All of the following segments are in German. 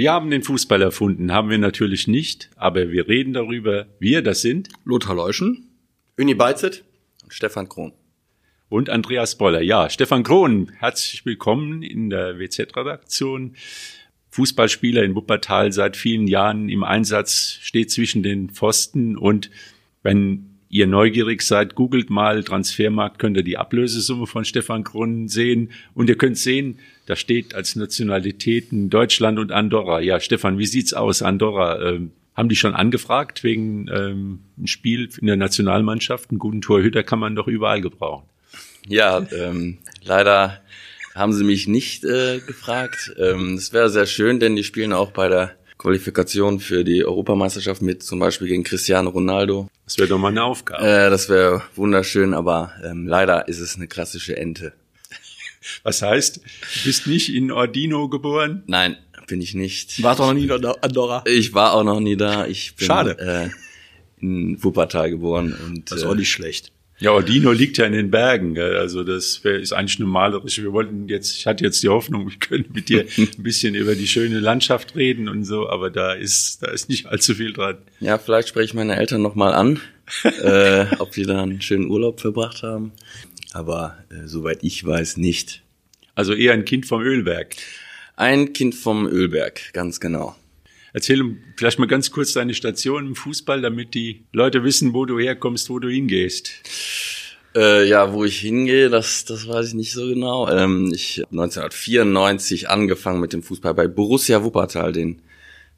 Wir haben den Fußball erfunden, haben wir natürlich nicht, aber wir reden darüber. Wir, das sind Lothar Leuschen, Uni Beizet und Stefan Krohn. Und Andreas Boller. Ja, Stefan Krohn, herzlich willkommen in der WZ-Redaktion. Fußballspieler in Wuppertal seit vielen Jahren im Einsatz, steht zwischen den Pfosten und wenn ihr neugierig seid, googelt mal Transfermarkt, könnt ihr die Ablösesumme von Stefan Krohn sehen und ihr könnt sehen, da steht als Nationalitäten Deutschland und Andorra. Ja, Stefan, wie sieht's aus, Andorra? Ähm, haben die schon angefragt wegen ähm, ein Spiel in der Nationalmannschaft? Einen guten Torhüter kann man doch überall gebrauchen. Ja, ähm, leider haben sie mich nicht äh, gefragt. Ähm, es wäre sehr schön, denn die spielen auch bei der Qualifikation für die Europameisterschaft mit, zum Beispiel gegen Cristiano Ronaldo. Das wäre doch mal eine Aufgabe. Äh, das wäre wunderschön, aber ähm, leider ist es eine klassische Ente. Was heißt, du bist nicht in Ordino geboren? Nein, bin ich nicht. Warst du noch nie in Andorra? Ich war auch noch nie da. Ich bin Schade. Äh, in Wuppertal geboren und Das ist auch nicht schlecht. Ja, Ordino liegt ja in den Bergen. Gell? Also das wär, ist eigentlich eine malerische. Wir wollten jetzt, ich hatte jetzt die Hoffnung, wir können mit dir ein bisschen über die schöne Landschaft reden und so, aber da ist, da ist nicht allzu viel dran. Ja, vielleicht spreche ich meine Eltern nochmal an, äh, ob die da einen schönen Urlaub verbracht haben. Aber äh, soweit ich weiß, nicht. Also eher ein Kind vom Ölberg. Ein Kind vom Ölberg, ganz genau. Erzähl vielleicht mal ganz kurz deine Station im Fußball, damit die Leute wissen, wo du herkommst, wo du hingehst. Äh, ja, wo ich hingehe, das, das weiß ich nicht so genau. Ähm, ich habe 1994 angefangen mit dem Fußball bei Borussia Wuppertal, den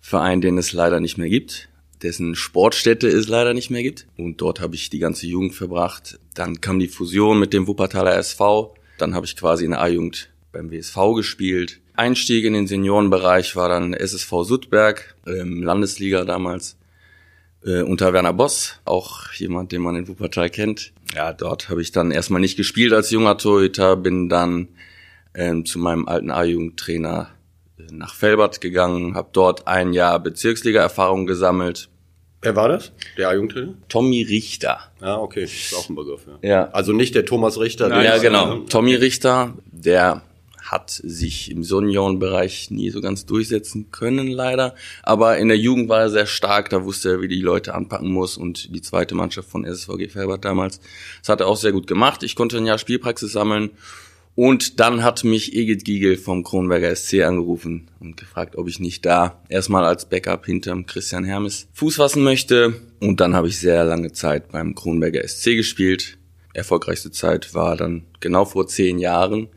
Verein, den es leider nicht mehr gibt, dessen Sportstätte es leider nicht mehr gibt. Und dort habe ich die ganze Jugend verbracht. Dann kam die Fusion mit dem Wuppertaler SV. Dann habe ich quasi in der A-Jugend beim WSV gespielt. Einstieg in den Seniorenbereich war dann SSV Suttberg, ähm, Landesliga damals, äh, unter Werner Boss, auch jemand, den man in Wuppertal kennt. Ja, dort habe ich dann erstmal nicht gespielt als junger Torhüter, bin dann ähm, zu meinem alten A-Jugendtrainer äh, nach Felbert gegangen, habe dort ein Jahr Bezirksliga-Erfahrung gesammelt. Wer war das? Der A-Jugendtrainer? Tommy Richter. Ah, okay. Ist auch ein Begriff, ja. Ja. Also nicht der Thomas Richter. Nein, der ja, ist, genau. äh, Tommy Richter, der hat sich im Seniorenbereich nie so ganz durchsetzen können, leider. Aber in der Jugend war er sehr stark, da wusste er, wie die Leute anpacken muss und die zweite Mannschaft von SSVG Felbert damals. Das hat er auch sehr gut gemacht. Ich konnte ein Jahr Spielpraxis sammeln und dann hat mich Egid Giegel vom Kronberger SC angerufen und gefragt, ob ich nicht da erstmal als Backup hinterm Christian Hermes Fuß fassen möchte. Und dann habe ich sehr lange Zeit beim Kronberger SC gespielt. Erfolgreichste Zeit war dann genau vor zehn Jahren.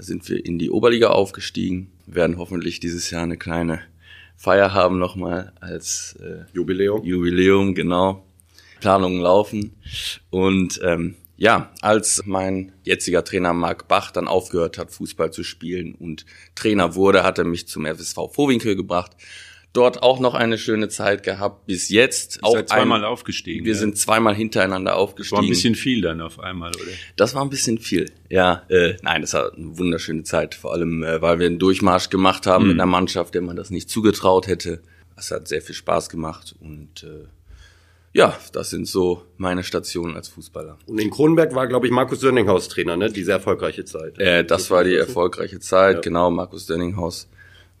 Da sind wir in die Oberliga aufgestiegen, werden hoffentlich dieses Jahr eine kleine Feier haben nochmal als äh, Jubiläum. Jubiläum, genau. Planungen laufen. Und ähm, ja, als mein jetziger Trainer Marc Bach dann aufgehört hat, Fußball zu spielen und Trainer wurde, hat er mich zum FSV Vorwinkel gebracht. Dort auch noch eine schöne Zeit gehabt. Bis jetzt auch Seid zweimal ein, aufgestiegen. Wir ja? sind zweimal hintereinander war aufgestiegen. ein bisschen viel dann auf einmal, oder? Das war ein bisschen viel. Ja, äh, nein, das war eine wunderschöne Zeit. Vor allem, äh, weil wir einen Durchmarsch gemacht haben mit einer Mannschaft, der man das nicht zugetraut hätte. Das hat sehr viel Spaß gemacht und äh, ja, das sind so meine Stationen als Fußballer. Und in Kronenberg war, glaube ich, Markus Sönninghaus Trainer, ne? Diese erfolgreiche Zeit. Äh, das war die erfolgreiche Zeit, genau. Markus Denninghaus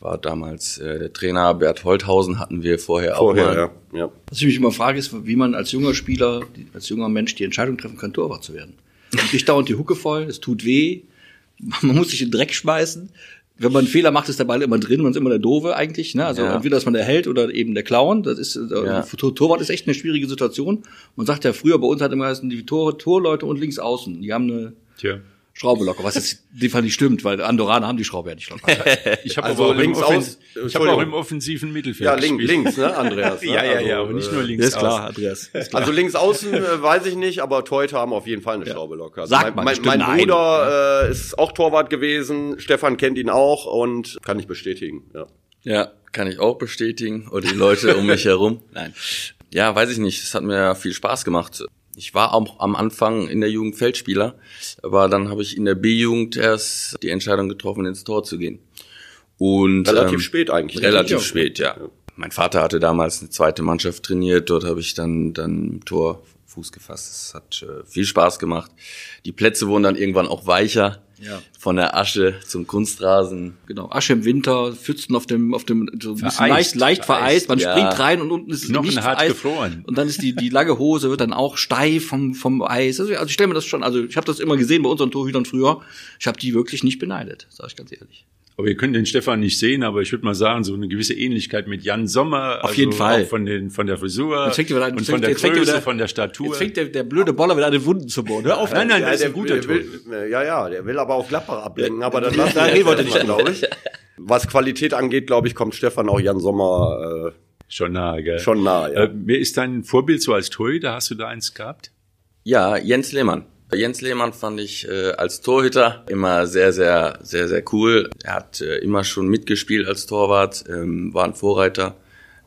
war damals äh, der Trainer. Bert Holthausen hatten wir vorher, auch mal. Vorher, ja. ja. Was ich mich immer frage, ist, wie man als junger Spieler, als junger Mensch die Entscheidung treffen kann, Torwart zu werden. Man kriegt dauernd die Hucke voll, es tut weh, man muss sich in den Dreck schmeißen. Wenn man einen Fehler macht, ist der Ball immer drin, man ist immer der Doofe eigentlich. Ne? Also Ja. entweder ist man der Held oder eben der Clown. Das ist äh, Ja. Tor- Torwart ist echt eine schwierige Situation. Man sagt ja früher bei uns hat immer geheißen, die Tore, Torleute und links außen, die haben eine Tja. Schraube locker, was jetzt in dem Fall nicht stimmt, weil Andorraner haben die Schraube ja nicht locker. Ich habe Also aber auch links im Offen- Ich habe Entschuldigung. auch im offensiven Mittelfeld Ja, link, links, ne, Andreas? Ne? Ja, ja, ja, Also, aber nicht äh, nur links ist klar. Andreas. Ist klar. Also links außen äh, weiß ich nicht, aber Torhüter haben auf jeden Fall eine Schraube locker. Also Sagt mein, man mein, mein. Bruder äh, ist auch Torwart gewesen, Stefan kennt ihn auch und kann ich bestätigen. Ja. Ja, kann ich auch bestätigen. Oder die Leute um mich herum. Nein. Ja, weiß ich nicht. Es hat mir viel Spaß gemacht. Ich war auch am Anfang in der Jugend Feldspieler, aber dann habe ich in der B-Jugend erst die Entscheidung getroffen, ins Tor zu gehen. Und Relativ ähm, spät eigentlich. Relativ Ja. spät, ja. Mein Vater hatte damals eine zweite Mannschaft trainiert. Dort habe ich dann dann im Tor Fuß gefasst. Es hat äh, viel Spaß gemacht. Die Plätze wurden dann irgendwann auch weicher. Ja. Von der Asche zum Kunstrasen. Genau, Asche im Winter, Pfützen auf dem, auf dem, so ein bisschen Vereist, leicht, leicht vereist. Man ja. springt rein und unten ist es Knochen nicht hart vereist. gefroren. Und dann ist die, die lange Hose wird dann auch steif vom, vom Eis. Also, also ich stelle mir das schon, also ich habe das immer gesehen bei unseren Torhütern früher. Ich habe die wirklich nicht beneidet, sage ich ganz ehrlich. Aber ihr könnt den Stefan nicht sehen, aber ich würde mal sagen, so eine gewisse Ähnlichkeit mit Jan Sommer. Auf jeden Fall. Auch von, den, von der Frisur fängt und jetzt von fängt- der fängt Größe, wieder- von der Statur. Jetzt fängt der, der blöde Boller wieder an den Wunden zu bohren. Hör auf. Nein, nein, Ja, das ist der ein guter will, ja, ja, der will aber auf Gladbach ablenken, aber dann lassen Da wir reden wir nicht glaube ich. Was Qualität angeht, glaube ich, kommt Stefan auch Jan Sommer Schon nah, gell? äh, schon nah. Ja. Äh, wer ist dein Vorbild so als Torhüter? Hast du da eins gehabt? Ja, Jens Lehmann. Jens Lehmann fand ich äh, als Torhüter immer sehr, sehr, sehr, sehr cool. Er hat äh, immer schon mitgespielt als Torwart, ähm, war ein Vorreiter.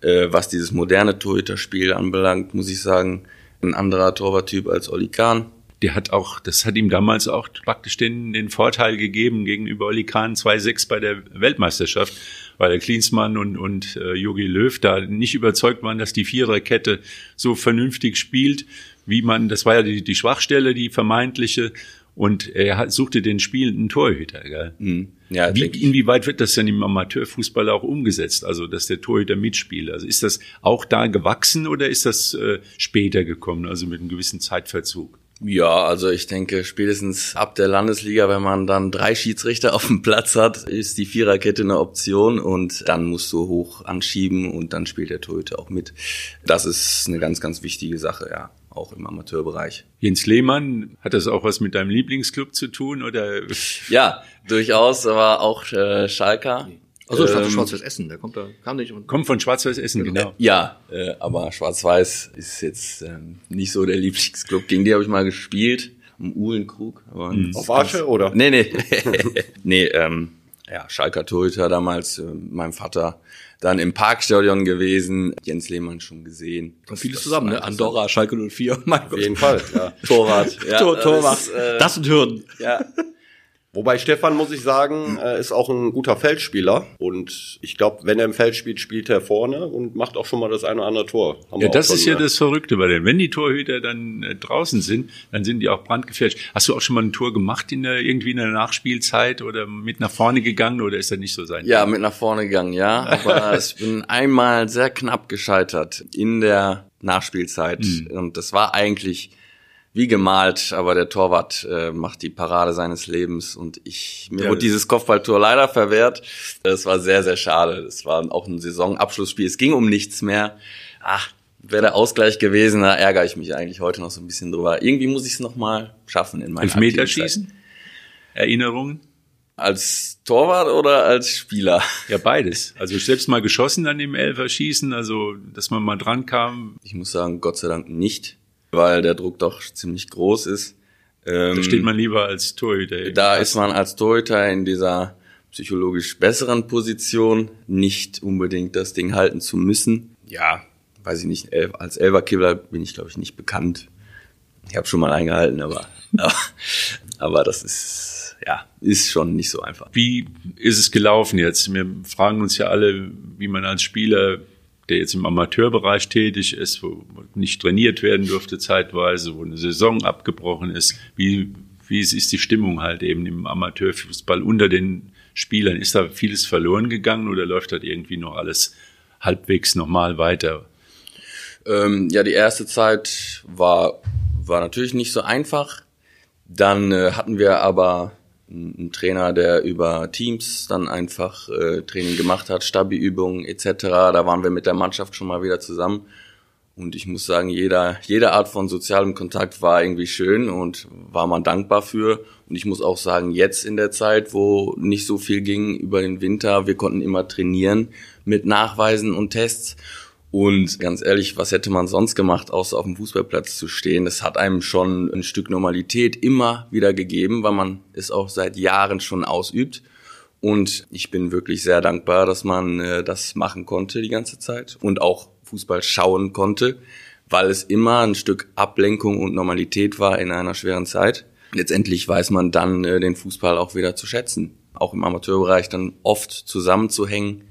Äh, was dieses moderne Torhüterspiel anbelangt, muss ich sagen, ein anderer Torwarttyp als Oli Kahn. Der hat auch, das hat ihm damals auch praktisch den, den Vorteil gegeben gegenüber Oli Kahn 2-6 bei der Weltmeisterschaft, weil der Klinsmann und, und äh, Jogi Löw da nicht überzeugt waren, dass die Viererkette so vernünftig spielt, wie man, das war ja die, die Schwachstelle, die vermeintliche, und er suchte den spielenden Torhüter. Gell? Mhm. Ja, Wie, inwieweit wird das denn im Amateurfußball auch umgesetzt? Also, dass der Torhüter mitspielt. Also, ist das auch da gewachsen oder ist das äh, später gekommen, also mit einem gewissen Zeitverzug? Ja, also ich denke, spätestens ab der Landesliga, wenn man dann drei Schiedsrichter auf dem Platz hat, ist die Viererkette eine Option und dann musst du hoch anschieben und dann spielt der Torhüter auch mit. Das ist eine ganz, ganz wichtige Sache, ja, auch im Amateurbereich. Jens Lehmann, hat das auch was mit deinem Lieblingsclub zu tun oder? Ja, durchaus, aber auch äh, Schalker. Also ich Ähm, Schwarz-Weiß Essen, der kommt da, kam nicht und Kommt von Schwarz-Weiß Essen, genau. Ja, äh, aber Schwarz-Weiß ist jetzt ähm, nicht so der Lieblingsclub. Gegen die habe ich mal gespielt, am Uhlenkrug. Aber Auf Asche oder? Nee, nee. nee, ähm, ja, Schalker Torhüter damals, äh, meinem Vater, dann im Parkstadion gewesen, Jens Lehmann schon gesehen. kommt vieles Das zusammen, ne? Andorra, Schalke 04, mein Auf Gott. jeden Fall, ja. Torwart. Ja, Tor, das Torwart. ist, äh, das sind Hürden. ja. Wobei Stefan, muss ich sagen, äh, ist auch ein guter Feldspieler. Und ich glaube, wenn er im Feld spielt, spielt er vorne und macht auch schon mal das eine oder andere Tor. Haben Ja, das schon, ist ja äh, das Verrückte bei denen. Wenn die Torhüter dann äh, draußen sind, dann sind die auch brandgefährlich. Hast du auch schon mal ein Tor gemacht in der, irgendwie in der Nachspielzeit oder mit nach vorne gegangen oder ist das nicht so sein? Ja, mit nach vorne gegangen, ja. Aber ich bin einmal sehr knapp gescheitert in der Nachspielzeit. Und das war eigentlich wie gemalt, aber der Torwart äh, macht die Parade seines Lebens und ich mir Ja, wurde dieses Kopfballtor leider verwehrt. Das war sehr, sehr schade. Das war auch ein Saisonabschlussspiel. Es ging um nichts mehr. Ach, wäre der Ausgleich gewesen, da ärgere ich mich eigentlich heute noch so ein bisschen drüber. Irgendwie muss ich es noch mal schaffen in Zeit. Elfmeterschießen? Erinnerungen? Als Torwart oder als Spieler? Ja, beides. Also selbst mal geschossen dann im Elferschießen, also dass man mal dran kam. Ich muss sagen, Gott sei Dank nicht, weil der Druck doch ziemlich groß ist. Ähm, Da steht man lieber als Torhüter. da ist man als Torhüter in dieser psychologisch besseren Position, nicht unbedingt das Ding halten zu müssen. Ja, weiß ich nicht, als Elverkibler bin ich, glaube ich, nicht bekannt. Ich habe schon mal eingehalten, aber, aber, aber das ist, ja, ist schon nicht so einfach. Wie ist es gelaufen jetzt? Wir fragen uns ja alle, wie man als Spieler, der jetzt im Amateurbereich tätig ist, wo nicht trainiert werden durfte zeitweise, wo eine Saison abgebrochen ist, wie, wie ist die Stimmung halt eben im Amateurfußball unter den Spielern? Ist da vieles verloren gegangen oder läuft das irgendwie noch alles halbwegs normal weiter? Ähm, ja, die erste Zeit war, war natürlich nicht so einfach. Dann äh, hatten wir aber einen Trainer, der über Teams dann einfach äh, Training gemacht hat, Stabi-Übungen etc. Da waren wir mit der Mannschaft schon mal wieder zusammen. Und ich muss sagen, jeder, jede Art von sozialem Kontakt war irgendwie schön und war man dankbar für. Und ich muss auch sagen, jetzt in der Zeit, wo nicht so viel ging über den Winter, wir konnten immer trainieren mit Nachweisen und Tests. Und ganz ehrlich, was hätte man sonst gemacht, außer auf dem Fußballplatz zu stehen? Das hat einem schon ein Stück Normalität immer wieder gegeben, weil man es auch seit Jahren schon ausübt. Und ich bin wirklich sehr dankbar, dass man äh, das machen konnte die ganze Zeit und auch Fußball schauen konnte, weil es immer ein Stück Ablenkung und Normalität war in einer schweren Zeit. Letztendlich weiß man dann äh, den Fußball auch wieder zu schätzen, auch im Amateurbereich dann oft zusammenzuhängen,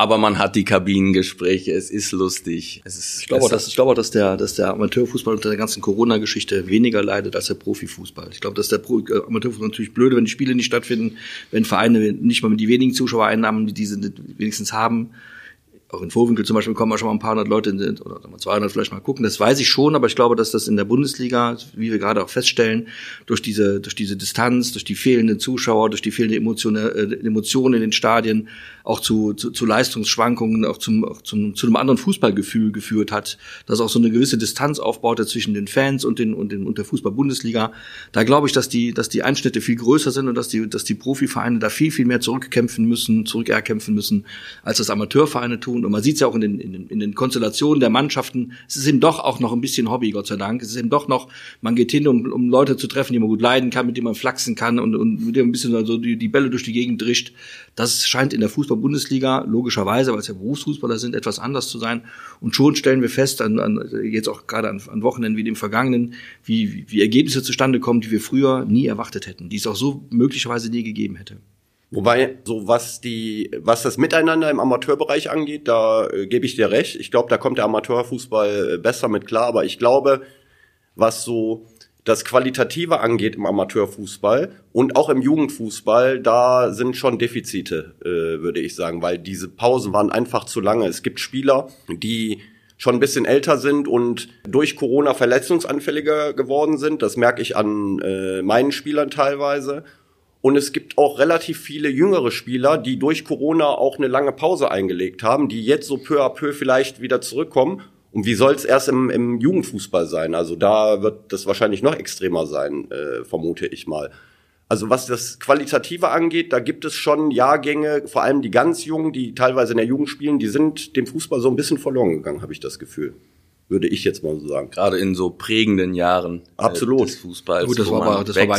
aber man hat die Kabinengespräche, es ist lustig. Es ist ich glaube, dass, ich glaube dass der, dass der Amateurfußball unter der ganzen Corona-Geschichte weniger leidet als der Profifußball. Ich glaube, dass der Pro äh, Amateurfußball natürlich blöde, wenn die Spiele nicht stattfinden, wenn Vereine nicht mal die wenigen Zuschauereinnahmen, die diese wenigstens haben, auch in Vorwinkel zum Beispiel kommen auch schon mal ein paar hundert Leute in, oder 200 vielleicht mal gucken. Das weiß ich schon, aber ich glaube, dass das in der Bundesliga, wie wir gerade auch feststellen, durch diese, durch diese Distanz, durch die fehlenden Zuschauer, durch die fehlende Emotion, äh, Emotionen in den Stadien auch zu, zu, zu Leistungsschwankungen, auch zum, auch zum, zu einem anderen Fußballgefühl geführt hat, dass auch so eine gewisse Distanz aufbaute zwischen den Fans und, den, und, den, und der Fußball-Bundesliga. Da glaube ich, dass die, dass die Einschnitte viel größer sind und dass die, dass die Profivereine da viel, viel mehr zurückkämpfen müssen, zurückerkämpfen müssen, als das Amateurvereine tun. Und man sieht es ja auch in den, in, den, in den Konstellationen der Mannschaften. Es ist eben doch auch noch ein bisschen Hobby, Gott sei Dank. Es ist eben doch noch, man geht hin, um, um Leute zu treffen, die man gut leiden kann, mit denen man flachsen kann und, und mit denen man ein bisschen so die, die Bälle durch die Gegend drischt. Das scheint in der Fußball-Bundesliga logischerweise, weil es ja Berufsfußballer sind, etwas anders zu sein. Und schon stellen wir fest, an, an, jetzt auch gerade an, an Wochenenden wie dem vergangenen, wie, wie, wie Ergebnisse zustande kommen, die wir früher nie erwartet hätten, die es auch so möglicherweise nie gegeben hätte. Wobei, so was die, was das Miteinander im Amateurbereich angeht, da äh, gebe ich dir recht. Ich glaube, da kommt der Amateurfußball äh, besser mit klar. Aber ich glaube, was so das Qualitative angeht im Amateurfußball und auch im Jugendfußball, da sind schon Defizite, äh, würde ich sagen, weil diese Pausen waren einfach zu lange. Es gibt Spieler, die schon ein bisschen älter sind und durch Corona verletzungsanfälliger geworden sind. Das merke ich an äh, meinen Spielern teilweise. Und es gibt auch relativ viele jüngere Spieler, die durch Corona auch eine lange Pause eingelegt haben, die jetzt so peu à peu vielleicht wieder zurückkommen. Und wie soll es erst im, im Jugendfußball sein? Also da wird das wahrscheinlich noch extremer sein, äh, vermute ich mal. Also was das Qualitative angeht, da gibt es schon Jahrgänge, vor allem die ganz Jungen, die teilweise in der Jugend spielen, die sind dem Fußball so ein bisschen verloren gegangen, habe ich das Gefühl würde ich jetzt mal so sagen. Gerade in so prägenden Jahren äh, Absolut. des Fußballs. Gut, das war aber, das war aber,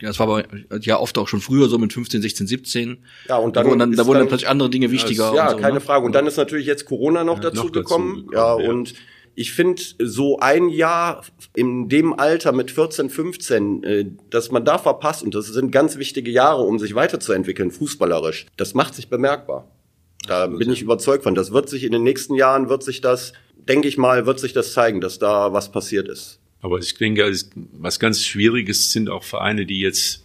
das war aber ja oft auch schon früher so mit 15, 16, 17. Ja, und dann, da wurden dann, da wurden dann plötzlich andere Dinge wichtiger. Ja, so, keine ne? Frage. Und dann ist natürlich jetzt Corona noch ja, dazu noch gekommen. Dazu, ja, ja, und ich finde, so ein Jahr in dem Alter mit 14, 15, äh, dass man da verpasst, und das sind ganz wichtige Jahre, um sich weiterzuentwickeln, fußballerisch, das macht sich bemerkbar. Da bin ich überzeugt von. Das wird sich in den nächsten Jahren, wird sich das denke ich mal, wird sich das zeigen, dass da was passiert ist. Aber ich denke, was ganz Schwieriges sind auch Vereine, die jetzt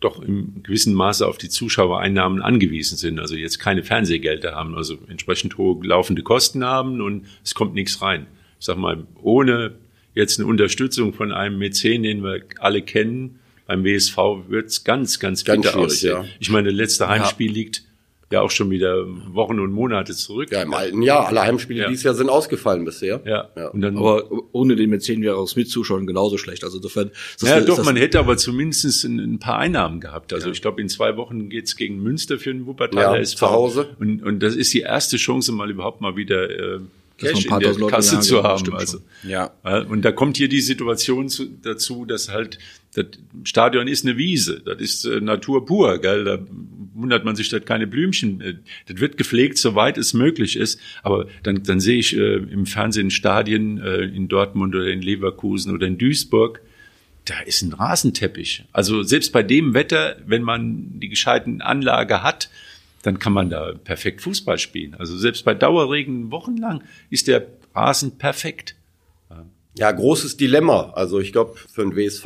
doch im gewissen Maße auf die Zuschauereinnahmen angewiesen sind. Also jetzt keine Fernsehgelder haben, also entsprechend hohe laufende Kosten haben und es kommt nichts rein. Ich sag mal, ohne jetzt eine Unterstützung von einem Mäzen, den wir alle kennen, beim WSV wird es ganz, ganz, ganz bitter aussehen. Ja. Ich meine, das letzte Heimspiel ja. liegt ja auch schon wieder Wochen und Monate zurück. Ja, im alten Jahr. Alle Heimspiele ja. dieses Jahr sind ausgefallen bisher. Ja. ja. Und dann, aber ohne den mit zehn Jahren mit Zuschauern genauso schlecht. Also insofern. Ja, doch, man hätte aber zumindest ein, ein paar Einnahmen gehabt. Also ja. ich glaube, in zwei Wochen geht's gegen Münster für den Wuppertaler ja, SV. Zu Hause. Und, und das ist die erste Chance, mal überhaupt mal wieder äh, Cash in der Kasse zu haben. Also, ja. Und da kommt hier die Situation zu, dazu, dass halt das Stadion ist eine Wiese, das ist äh, Natur pur, gell? Da wundert man sich, dass keine Blümchen. Äh, das wird gepflegt, soweit es möglich ist. Aber dann, dann sehe ich äh, im Fernsehen Stadien äh, in Dortmund oder in Leverkusen oder in Duisburg. Da ist ein Rasenteppich. Also selbst bei dem Wetter, wenn man die gescheiten Anlage hat, dann kann man da perfekt Fußball spielen. Also selbst bei Dauerregen wochenlang ist der Rasen perfekt. Ja, großes Dilemma. Also ich glaube für den WSV,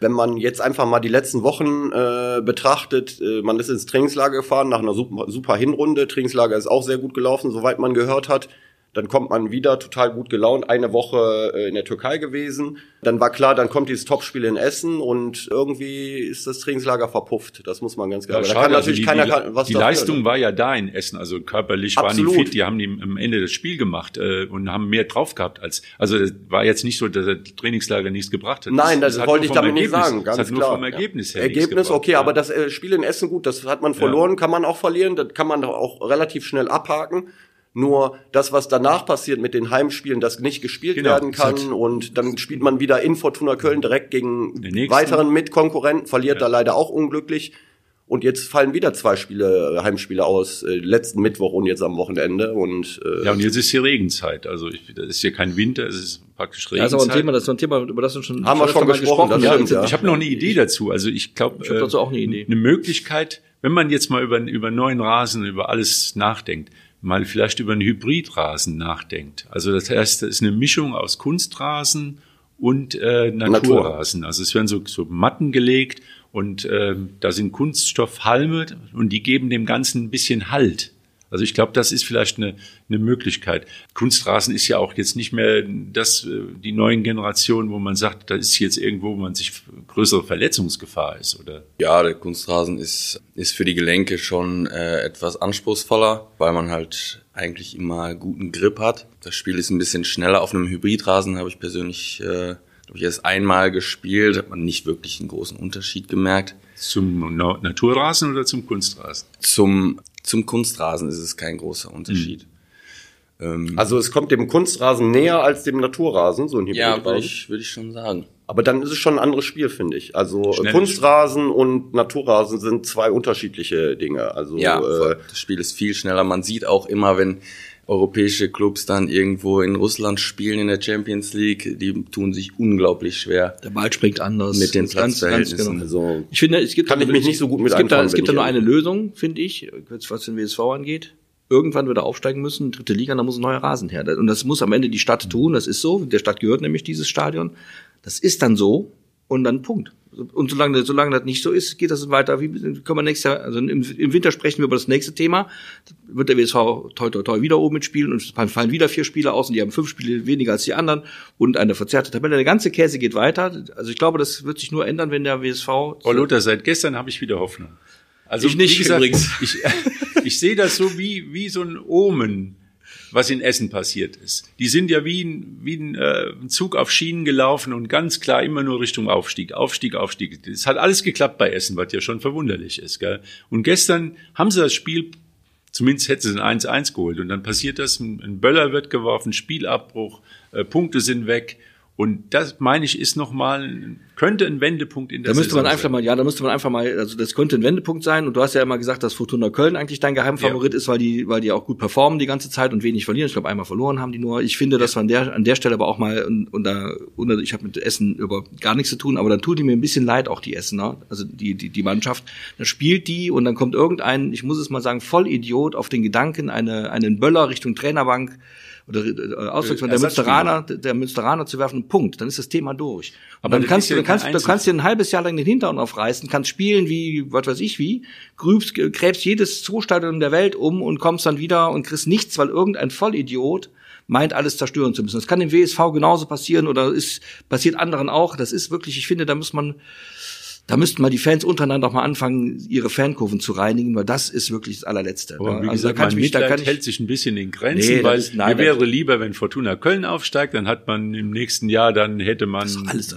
wenn man jetzt einfach mal die letzten Wochen äh, betrachtet, äh, man ist ins Trainingslager gefahren nach einer super, super Hinrunde. Trainingslager ist auch sehr gut gelaufen, soweit man gehört hat. Dann kommt man wieder total gut gelaunt, eine Woche äh, in der Türkei gewesen. Dann war klar, dann kommt dieses Topspiel in Essen und irgendwie ist das Trainingslager verpufft. Das muss man ganz klar sagen. Ja, da kann natürlich also die, keiner die, was Die Leistung ne? war ja da in Essen, also körperlich Absolut. waren die fit, die haben die am Ende das Spiel gemacht äh, und haben mehr drauf gehabt als also es war jetzt nicht so, dass das Trainingslager nichts gebracht hat. Nein, das, das wollte ich damit Ergebnis, nicht sagen, ganz das hat klar. nur vom Ergebnis ja. her Ergebnis okay, aber das Spiel in Essen gut, das hat man verloren, ja. kann man auch verlieren, das kann man auch relativ schnell abhaken. Nur das, was danach passiert mit den Heimspielen, das nicht gespielt genau, werden kann und dann spielt man wieder in Fortuna Köln direkt gegen weiteren Mitkonkurrenten, verliert ja. da leider auch unglücklich. Und jetzt fallen wieder zwei Spiele, Heimspiele aus, äh, letzten Mittwoch und jetzt am Wochenende. Und, äh, ja, und jetzt ist hier Regenzeit. Also ich, das ist hier kein Winter, es ist praktisch Regenzeit. Das ist aber ein Thema, das ist ein Thema, über das wir schon haben wir schon gesprochen. gesprochen. Ja, stimmt, ja. Ich habe noch eine Idee dazu. Also ich glaube, ich hab dazu auch eine Idee. Eine Möglichkeit, wenn man jetzt mal über über neuen Rasen, über alles nachdenkt mal vielleicht über einen Hybridrasen nachdenkt. Also das heißt, das ist eine Mischung aus Kunstrasen und äh, Naturrasen. Also es werden so, so Matten gelegt und äh, da sind Kunststoffhalme und die geben dem Ganzen ein bisschen Halt. Also ich glaube, das ist vielleicht eine, eine Möglichkeit. Kunstrasen ist ja auch jetzt nicht mehr das, äh, die neuen Generationen, wo man sagt, da ist jetzt irgendwo, wo man sich größere Verletzungsgefahr ist, oder? Ja, der Kunstrasen ist, ist für die Gelenke schon äh, etwas anspruchsvoller, weil man halt eigentlich immer guten Grip hat. Das Spiel ist ein bisschen schneller. Auf einem Hybridrasen habe ich persönlich, äh, habe ich erst einmal gespielt, hat man nicht wirklich einen großen Unterschied gemerkt. Zum Naturrasen oder zum Kunstrasen? Zum zum Kunstrasen ist es kein großer Unterschied. Mhm. Also es kommt dem Kunstrasen näher als dem Naturrasen, so ein Hybridrasen. Ja, würde ich, würde ich schon sagen. Aber dann ist es schon ein anderes Spiel, finde ich. Also Schnell Kunstrasen Spiel. und Naturrasen sind zwei unterschiedliche Dinge. Also ja, äh, das Spiel ist viel schneller. Man sieht auch immer, wenn europäische Clubs dann irgendwo in Russland spielen in der Champions League, die tun sich unglaublich schwer. Der Ball springt anders. Mit den Platzverhältnissen. Ganz, genau. Also, ich finde, es gibt kann ich mich nicht so gut mit Es gibt da, es gibt da nur eine Lösung, finde ich, was den WSV angeht. Irgendwann wird er aufsteigen müssen, dritte Liga, da muss ein neuer Rasen her. Und das muss am Ende die Stadt tun, das ist so. Der Stadt gehört nämlich dieses Stadion. Das ist dann so und dann Punkt. Und solange, solange das nicht so ist, geht das weiter. Wie können wir nächstes Jahr, also im, im Winter sprechen wir über das nächste Thema. Wird der WSV toi toi toi wieder oben mitspielen und fallen wieder vier Spieler aus und die haben fünf Spiele weniger als die anderen und eine verzerrte Tabelle. Der ganze Käse geht weiter. Also ich glaube, das wird sich nur ändern, wenn der WSV. Oh Lothar, seit gestern habe ich wieder Hoffnung. Also ich nicht gesagt, übrigens. Ich, ich sehe das so wie, wie so ein Omen was in Essen passiert ist. Die sind ja wie ein, wie ein, äh, Zug auf Schienen gelaufen und ganz klar immer nur Richtung Aufstieg, Aufstieg, Aufstieg. Es hat alles geklappt bei Essen, was ja schon verwunderlich ist. Gell? Und gestern haben sie das Spiel, zumindest hätten sie ein 1-1 geholt und dann passiert das, ein Böller wird geworfen, Spielabbruch, äh, Punkte sind weg und das meine ich ist nochmal, könnte ein Wendepunkt in der Da müsste man einfach sein. mal, ja, da müsste man einfach mal, also das könnte ein Wendepunkt sein. Und du hast ja immer gesagt, dass Fortuna Köln eigentlich dein Geheimfavorit ja. ist, weil die, weil die auch gut performen die ganze Zeit und wenig verlieren. Ich glaube, einmal verloren haben die nur. Ich finde, dass man der, an der Stelle aber auch mal, und, und da, und ich habe mit Essen über gar nichts zu tun, aber dann tut die mir ein bisschen leid, auch die Essener, also die, die, die Mannschaft. Dann spielt die und dann kommt irgendein, ich muss es mal sagen, Vollidiot auf den Gedanken, eine, einen Böller Richtung Trainerbank oder äh, Auswechslung der Münsteraner, der Münsteraner zu werfen, Punkt. Dann ist das Thema durch. Aber dann kannst du, dann kannst, du kannst dir ein halbes Jahr lang den Hintern aufreißen, kannst spielen wie, was weiß ich wie, grübst, gräbst jedes Zustadion der Welt um und kommst dann wieder und kriegst nichts, weil irgendein Vollidiot meint, alles zerstören zu müssen. Das kann dem WSV genauso passieren oder ist, passiert anderen auch. Das ist wirklich, ich finde, da muss man, da müssten mal die Fans untereinander auch mal anfangen, ihre Fankurven zu reinigen, weil das ist wirklich das allerletzte. Aber wie also gesagt, da kann mein mich, da kann ich, hält sich ein bisschen in Grenzen, nee, weil ist, nein, mir wäre lieber, wenn Fortuna Köln aufsteigt, dann hat man im nächsten Jahr, dann hätte man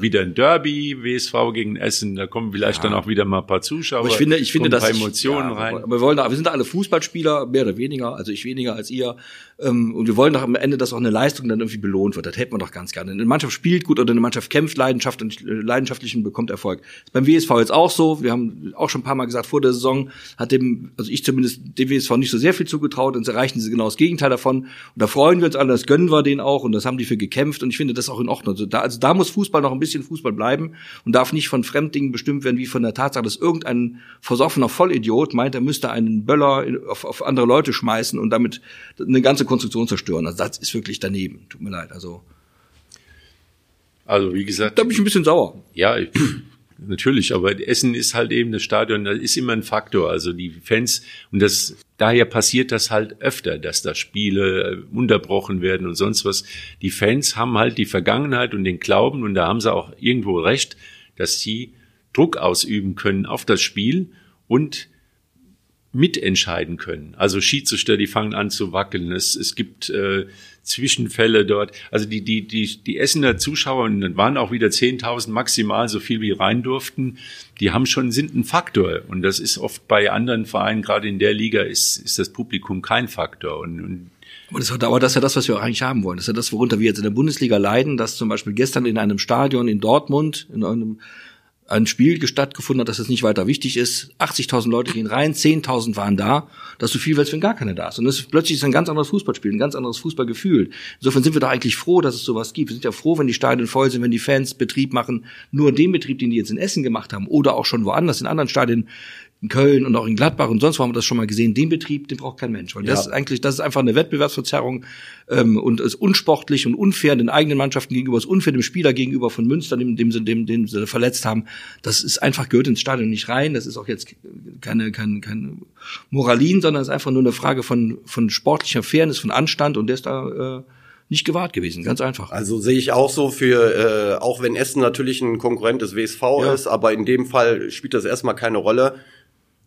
wieder ein Derby, WSV gegen Essen, da kommen vielleicht ja. dann auch wieder mal ein paar Zuschauer, aber ich finde, ich finde, dass ein paar Emotionen ja, rein. Wir wollen da, wir sind da alle Fußballspieler, mehr oder weniger, also ich weniger als ihr, ähm, und wir wollen doch am Ende, dass auch eine Leistung dann irgendwie belohnt wird. Das hätten wir doch ganz gerne. Eine Mannschaft spielt gut oder eine Mannschaft kämpft leidenschaftlich, und bekommt Erfolg. Beim WSV jetzt auch so wir haben auch schon ein paar Mal gesagt, vor der Saison hat dem, also ich zumindest dem WSV nicht so sehr viel zugetraut und erreichen sie genau das Gegenteil davon. Und da freuen wir uns alle, das gönnen wir denen auch und das haben die für gekämpft und ich finde das auch in Ordnung. Also da, also da muss Fußball noch ein bisschen Fußball bleiben und darf nicht von Fremddingen bestimmt werden, wie von der Tatsache, dass irgendein versoffener Vollidiot meint, er müsste einen Böller auf, auf andere Leute schmeißen und damit eine ganze Konstruktion zerstören. Also das ist wirklich daneben. Tut mir leid. Also also wie gesagt, da bin ich ein bisschen sauer. Ja, ich, natürlich, aber Essen ist halt eben das Stadion, das ist immer ein Faktor. Also die Fans, und das, daher passiert das halt öfter, dass da Spiele äh, unterbrochen werden und sonst was. Die Fans haben halt die Vergangenheit und den Glauben, und da haben sie auch irgendwo recht, dass sie Druck ausüben können auf das Spiel und mitentscheiden können. Also Schiedsrichter, die fangen an zu wackeln. Es, es gibt äh, Zwischenfälle dort. Also die, die, die, die Essener Zuschauer, und dann waren auch wieder 10.000 maximal, so viel wie rein durften, die haben schon, sind ein Faktor. Und das ist oft bei anderen Vereinen, gerade in der Liga, ist, ist das Publikum kein Faktor. Und, und aber das, aber das ist ja das, was wir eigentlich haben wollen. Das ist ja das, worunter wir jetzt in der Bundesliga leiden, dass zum Beispiel gestern in einem Stadion in Dortmund, in einem ein Spiel stattgefunden hat, dass es nicht weiter wichtig ist. 80.000 Leute gehen rein, 10.000 waren da, dass du viel willst, wenn gar keiner da ist. Und das ist plötzlich ist ein ganz anderes Fußballspiel, ein ganz anderes Fußballgefühl. Insofern sind wir doch eigentlich froh, dass es sowas gibt. Wir sind ja froh, wenn die Stadien voll sind, wenn die Fans Betrieb machen, nur den Betrieb, den die jetzt in Essen gemacht haben oder auch schon woanders in anderen Stadien in Köln und auch in Gladbach und sonst wo haben wir das schon mal gesehen. Den Betrieb, den braucht kein Mensch. Weil das ist eigentlich, das ist einfach eine Wettbewerbsverzerrung ähm, und ist unsportlich und unfair den eigenen Mannschaften gegenüber, ist unfair dem Spieler gegenüber von Münster, dem, dem, sie, dem, dem sie verletzt haben. Das ist einfach gehört ins Stadion nicht rein. Das ist auch jetzt keine, keine, keine Moralin, sondern es ist einfach nur eine Frage von, von sportlicher Fairness, von Anstand und der ist da äh, nicht gewahrt gewesen, ganz einfach. Also sehe ich auch so für, äh, auch wenn Essen natürlich ein Konkurrent des WSV ja. ist, aber in dem Fall spielt das erstmal keine Rolle.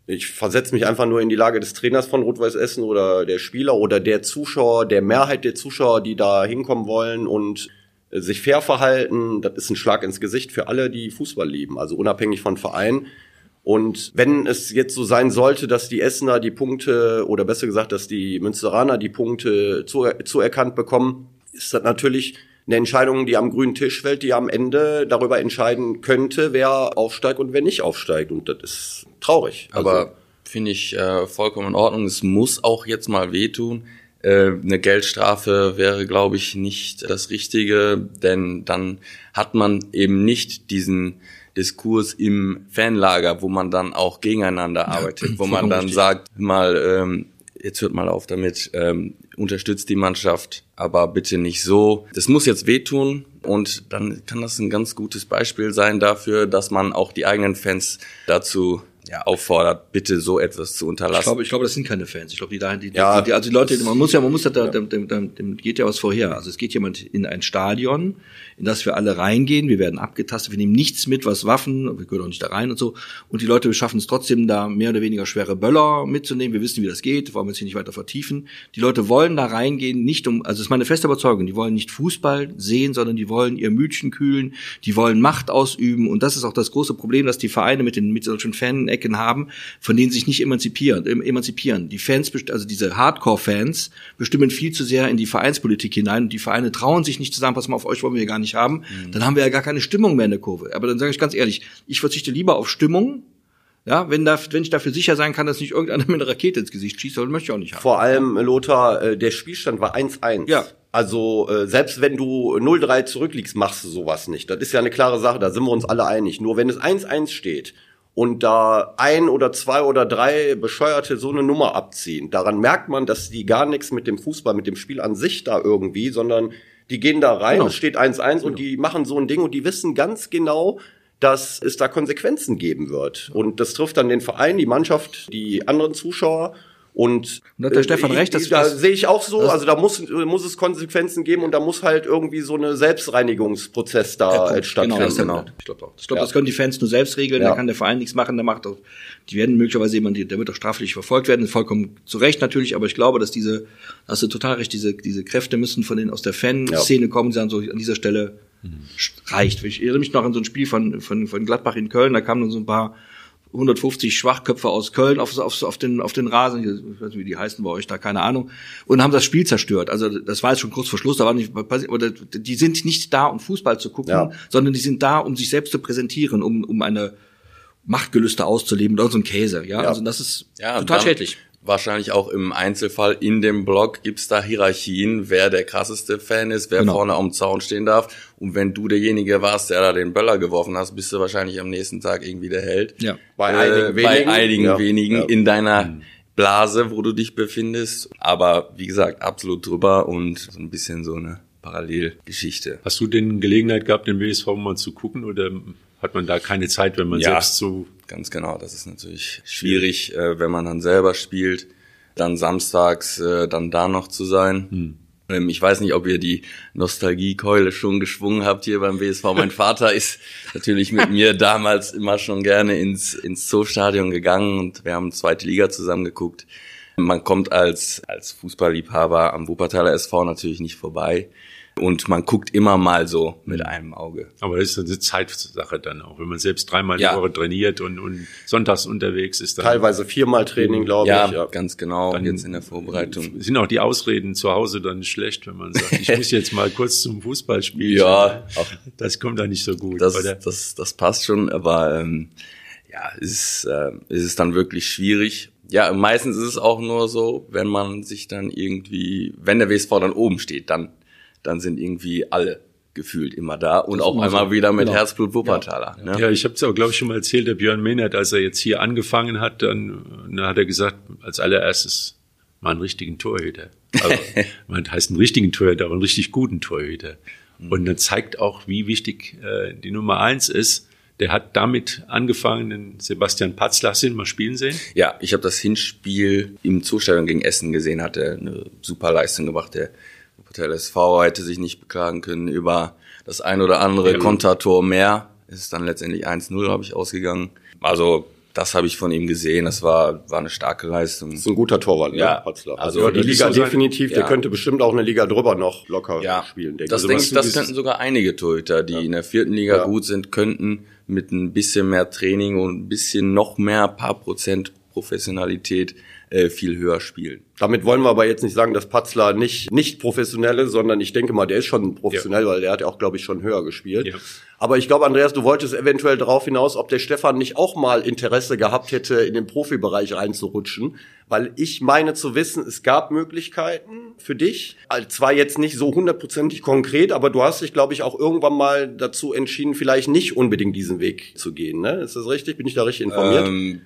Ich versetze mich einfach nur in die Lage des Trainers von Rot-Weiß Essen oder der Spieler oder der Zuschauer, der Mehrheit der Zuschauer, die da hinkommen wollen und äh, sich fair verhalten. Das ist ein Schlag ins Gesicht für alle, die Fußball lieben, also unabhängig von Verein. Und wenn es jetzt so sein sollte, dass die Essener die Punkte oder besser gesagt, dass die Münsteraner die Punkte zuerkannt bekommen, ist das natürlich eine Entscheidung, die am grünen Tisch fällt, die am Ende darüber entscheiden könnte, wer aufsteigt und wer nicht aufsteigt. Und das ist traurig. Aber also, finde ich äh, vollkommen in Ordnung. Es muss auch jetzt mal wehtun. Äh, eine Geldstrafe wäre, glaube ich, nicht das Richtige, denn dann hat man eben nicht diesen Diskurs im Fanlager, wo man dann auch gegeneinander arbeitet, ja, wo man dann richtig. sagt, mal, ähm, jetzt hört mal auf damit, ähm, unterstützt die Mannschaft, aber bitte nicht so. Das muss jetzt wehtun und dann kann das ein ganz gutes Beispiel sein dafür, dass man auch die eigenen Fans dazu ja, auffordert, bitte so etwas zu unterlassen. Ich glaube, ich glaube, das sind keine Fans. Ich glaube, die, die, ja. die, also die Leute, man muss ja, man muss ja, da, dem, dem, dem geht ja was vorher. Also es geht jemand in ein Stadion, in das wir alle reingehen. Wir werden abgetastet. Wir nehmen nichts mit, was Waffen. Wir gehören auch nicht da rein und so. Und die Leute schaffen es trotzdem, da mehr oder weniger schwere Böller mitzunehmen. Wir wissen, wie das geht. Wollen wir uns hier nicht weiter vertiefen. Die Leute wollen da reingehen, nicht um, also es ist meine feste Überzeugung. Die wollen nicht Fußball sehen, sondern die wollen ihr Mütchen kühlen. Die wollen Macht ausüben. Und das ist auch das große Problem, dass die Vereine mit den, mit solchen Fan-Ecken haben, von denen sich nicht emanzipieren, emanzipieren. Die Fans, also diese Hardcore-Fans bestimmen viel zu sehr in die Vereinspolitik hinein und die Vereine trauen sich nicht zusammen, pass mal auf euch wollen wir gar nicht haben, mhm. dann haben wir ja gar keine Stimmung mehr in der Kurve. Aber dann sage ich ganz ehrlich, ich verzichte lieber auf Stimmung, ja, wenn, da, wenn ich dafür sicher sein kann, dass nicht irgendeiner mit einer Rakete ins Gesicht schießt, dann möchte ich auch nicht haben. Vor allem, Lothar, äh, der Spielstand war 1-1. Ja. Also äh, selbst wenn du 0-3 zurückliegst, machst du sowas nicht. Das ist ja eine klare Sache, da sind wir uns alle einig. Nur wenn es 1-1 steht und da ein oder zwei oder drei Bescheuerte so eine Nummer abziehen, daran merkt man, dass die gar nichts mit dem Fußball, mit dem Spiel an sich da irgendwie, sondern die gehen da rein, genau. es steht 1-1 genau. und die machen so ein Ding und die wissen ganz genau, dass es da Konsequenzen geben wird. Und das trifft dann den Verein, die Mannschaft, die anderen Zuschauer. Und, und hat der äh, Stefan recht, dass da sehe ich auch so, also da muss muss es Konsequenzen geben und da muss halt irgendwie so eine Selbstreinigungsprozess da ja, stattfinden. Genau, genau. Ich glaube auch. Ich glaube, ja. das können die Fans nur selbst regeln, ja. da kann der Verein nichts machen, der macht auch, die werden möglicherweise jemand, der wird auch straflich verfolgt werden, vollkommen zu Recht natürlich, aber ich glaube, dass diese, hast du total recht, diese, diese Kräfte müssen von den aus der Fanszene kommen, die sagen so an dieser Stelle mhm. reicht. Ich erinnere mich noch an so ein Spiel von, von, von Gladbach in Köln, da kamen dann so ein paar 150 Schwachköpfe aus Köln auf, auf, auf, den, auf den Rasen, ich weiß nicht, wie die heißen bei euch da, keine Ahnung, und haben das Spiel zerstört. Also das war jetzt schon kurz vor Schluss, da war nicht oder die sind nicht da, um Fußball zu gucken, ja. sondern die sind da, um sich selbst zu präsentieren, um, um eine Machtgelüste auszuleben oder so ein Käse. Ja, ja. also das ist ja, total schädlich wahrscheinlich auch im Einzelfall in dem Blog gibt's da Hierarchien, wer der krasseste Fan ist, wer genau. vorne am Zaun stehen darf. Und wenn du derjenige warst, der da den Böller geworfen hast, bist du wahrscheinlich am nächsten Tag irgendwie der Held. Ja. Bei äh, einigen wenigen, bei einigen ja. wenigen ja. in deiner mhm. Blase, wo du dich befindest. Aber wie gesagt, absolut drüber und so ein bisschen so eine Parallelgeschichte. Hast du denn Gelegenheit gehabt, den WSV mal zu gucken oder hat man da keine Zeit, wenn man ja, selbst so. Ganz genau, das ist natürlich schwierig, äh, wenn man dann selber spielt, dann samstags äh, dann da noch zu sein. Hm. Ähm, ich weiß nicht, ob ihr die Nostalgiekeule schon geschwungen habt hier beim WSV. Mein Vater ist natürlich mit mir damals immer schon gerne ins, ins Zoostadion gegangen und wir haben zweite Liga zusammen geguckt. Man kommt als, als Fußballliebhaber am Wuppertaler SV natürlich nicht vorbei. Und man guckt immer mal so mit einem Auge. Aber das ist eine Zeitsache dann auch. Wenn man selbst dreimal ja. die Woche trainiert und, und sonntags unterwegs ist. Dann Teilweise viermal Training, glaube ja, ich. Ja, ganz genau. Dann jetzt in der Vorbereitung. Sind auch die Ausreden zu Hause dann schlecht, wenn man sagt, ich muss jetzt mal kurz zum Fußball spielen. Ja. Auch, das kommt da nicht so gut. Das, das, das passt schon, aber ähm, ja, ist, äh, ist es dann wirklich schwierig. Ja, meistens ist es auch nur so, wenn man sich dann irgendwie, wenn der WSV dann oben steht, dann dann sind irgendwie alle gefühlt immer da und auch einmal so. wieder mit genau. Herzblut Wuppertaler. Ja, ne? ja ich habe es auch, glaube ich, schon mal erzählt, der Björn Mehnert, als er jetzt hier angefangen hat, dann, dann hat er gesagt, als allererstes mal einen richtigen Torhüter. Also, man heißt einen richtigen Torhüter, aber einen richtig guten Torhüter. Mhm. Und dann zeigt auch, wie wichtig äh, die Nummer eins ist. Der hat damit angefangen, den Sebastian ihn mal spielen sehen? Ja, ich habe das Hinspiel im Zustellung gegen Essen gesehen, hat er eine super Leistung gemacht. Der Hotel SV hätte sich nicht beklagen können über das ein oder andere ja. Kontertor mehr. Es ist dann letztendlich 1-0, habe ich ausgegangen. Also das habe ich von ihm gesehen. Das war, war eine starke Leistung. Das ist ein guter Torwart, ne? ja. Patzler. Also, also die Liga so definitiv, ja. der könnte bestimmt auch eine Liga drüber noch locker ja. spielen. Denke. Das also, denke ich, das könnten sogar einige Torhüter, die ja. in der vierten Liga gut sind, könnten mit ein bisschen mehr Training und ein bisschen noch mehr, paar Prozent Professionalität äh, viel höher spielen. Damit wollen wir aber jetzt nicht sagen, dass Patzler nicht nicht professionelle, sondern ich denke mal, der ist schon professionell, ja. weil der hat ja auch, glaube ich, schon höher gespielt. Ja. Aber ich glaube, Andreas, du wolltest eventuell darauf hinaus, ob der Stefan nicht auch mal Interesse gehabt hätte, in den Profibereich reinzurutschen. Weil ich meine zu wissen, es gab Möglichkeiten für dich. Also zwar jetzt nicht so hundertprozentig konkret, aber du hast dich, glaube ich, auch irgendwann mal dazu entschieden, vielleicht nicht unbedingt diesen Weg zu gehen. Ne? Ist das richtig? Bin ich da richtig informiert? Ähm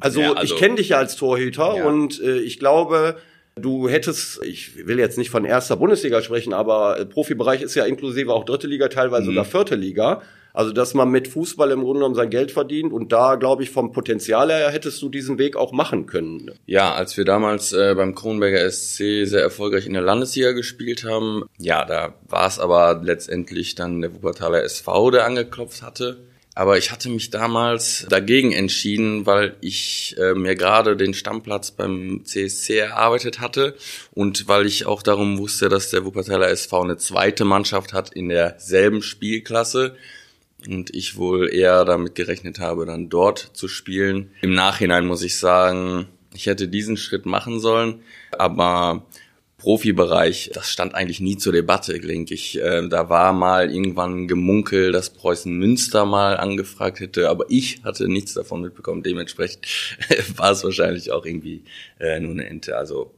also, ja, also ich kenne dich ja als Torhüter ja. und äh, ich glaube, du hättest, ich will jetzt nicht von erster Bundesliga sprechen, aber äh, Profibereich ist ja inklusive auch dritte Liga, teilweise mhm. sogar vierte Liga. Also, dass man mit Fußball im Grunde genommen sein Geld verdient und da, glaube ich, vom Potenzial her hättest du diesen Weg auch machen können. Ja, als wir damals äh, beim Kronberger SC sehr erfolgreich in der Landesliga gespielt haben, ja, da war es aber letztendlich dann der Wuppertaler SV, der angeklopft hatte. Aber ich hatte mich damals dagegen entschieden, weil ich äh, mir gerade den Stammplatz beim CSC erarbeitet hatte und weil ich auch darum wusste, dass der Wuppertaler SV eine zweite Mannschaft hat in derselben Spielklasse und ich wohl eher damit gerechnet habe, dann dort zu spielen. Im Nachhinein muss ich sagen, ich hätte diesen Schritt machen sollen, aber Profibereich, das stand eigentlich nie zur Debatte, denke ich. Äh, da war mal irgendwann Gemunkel, dass Preußen Münster mal angefragt hätte, aber ich hatte nichts davon mitbekommen. Dementsprechend war es wahrscheinlich auch irgendwie äh, nur eine Ente. Also,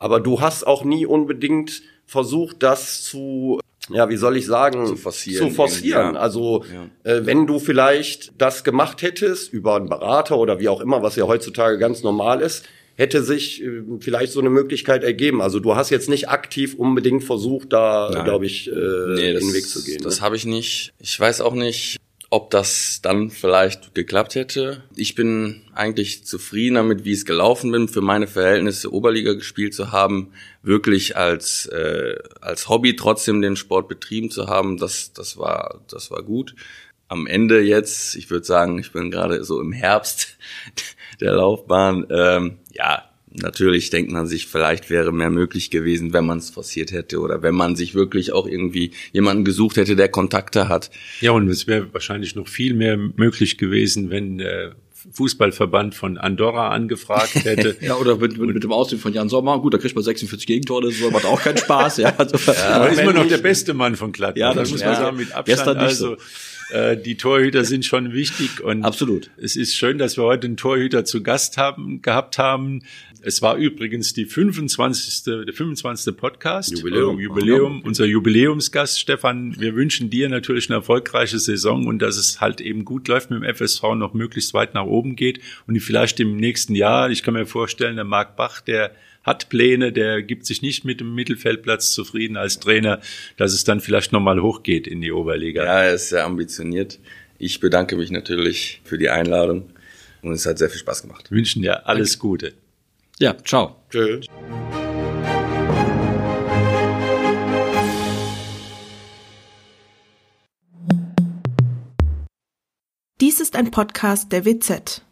aber du hast auch nie unbedingt versucht, das zu ja, wie soll ich sagen, zu forcieren. Zu forcieren. Ja. Also ja. Äh, wenn du vielleicht das gemacht hättest über einen Berater oder wie auch immer, was ja heutzutage ganz normal ist, hätte sich äh, vielleicht so eine Möglichkeit ergeben. Also du hast jetzt nicht aktiv unbedingt versucht, da, glaube ich, äh, nee, das, den Weg zu gehen. Das ne? habe ich nicht. Ich weiß auch nicht, ob das dann vielleicht geklappt hätte. Ich bin eigentlich zufrieden damit, wie es gelaufen bin, für meine Verhältnisse Oberliga gespielt zu haben, wirklich als äh, als Hobby trotzdem den Sport betrieben zu haben. Das das war das war gut. Am Ende jetzt, ich würde sagen, ich bin gerade so im Herbst der Laufbahn. Ähm, ja, natürlich denkt man sich, vielleicht wäre mehr möglich gewesen, wenn man es forciert hätte oder wenn man sich wirklich auch irgendwie jemanden gesucht hätte, der Kontakte hat. Ja, und es wäre wahrscheinlich noch viel mehr möglich gewesen, wenn der Fußballverband von Andorra angefragt hätte. ja, oder mit, mit, mit dem Aussehen von Jan Sommer. Gut, da kriegt man 46 Gegentore, das macht auch keinen Spaß. ja, also, ja, aber ist man noch der beste Mann von Gladbach. Ja, das, muss man sagen, mit Abstand. Also, so. Äh, die Torhüter sind schon wichtig und absolut. Es ist schön, dass wir heute einen Torhüter zu Gast haben gehabt haben. Es war übrigens die 25. der 25. Podcast Jubiläum, äh, Jubiläum unser Jubiläumsgast Stefan. Wir wünschen dir natürlich eine erfolgreiche Saison und dass es halt eben gut läuft mit dem FSV noch möglichst weit nach oben geht und vielleicht im nächsten Jahr. Ich kann mir vorstellen, der Marc Bach, der hat Pläne, der gibt sich nicht mit dem Mittelfeldplatz zufrieden als Trainer, dass es dann vielleicht nochmal hochgeht in die Oberliga. Ja, er ist sehr ambitioniert. Ich bedanke mich natürlich für die Einladung und es hat sehr viel Spaß gemacht. Wir wünschen dir alles Danke. Gute. Ja, ciao. Tschüss. Dies ist ein Podcast der WZ.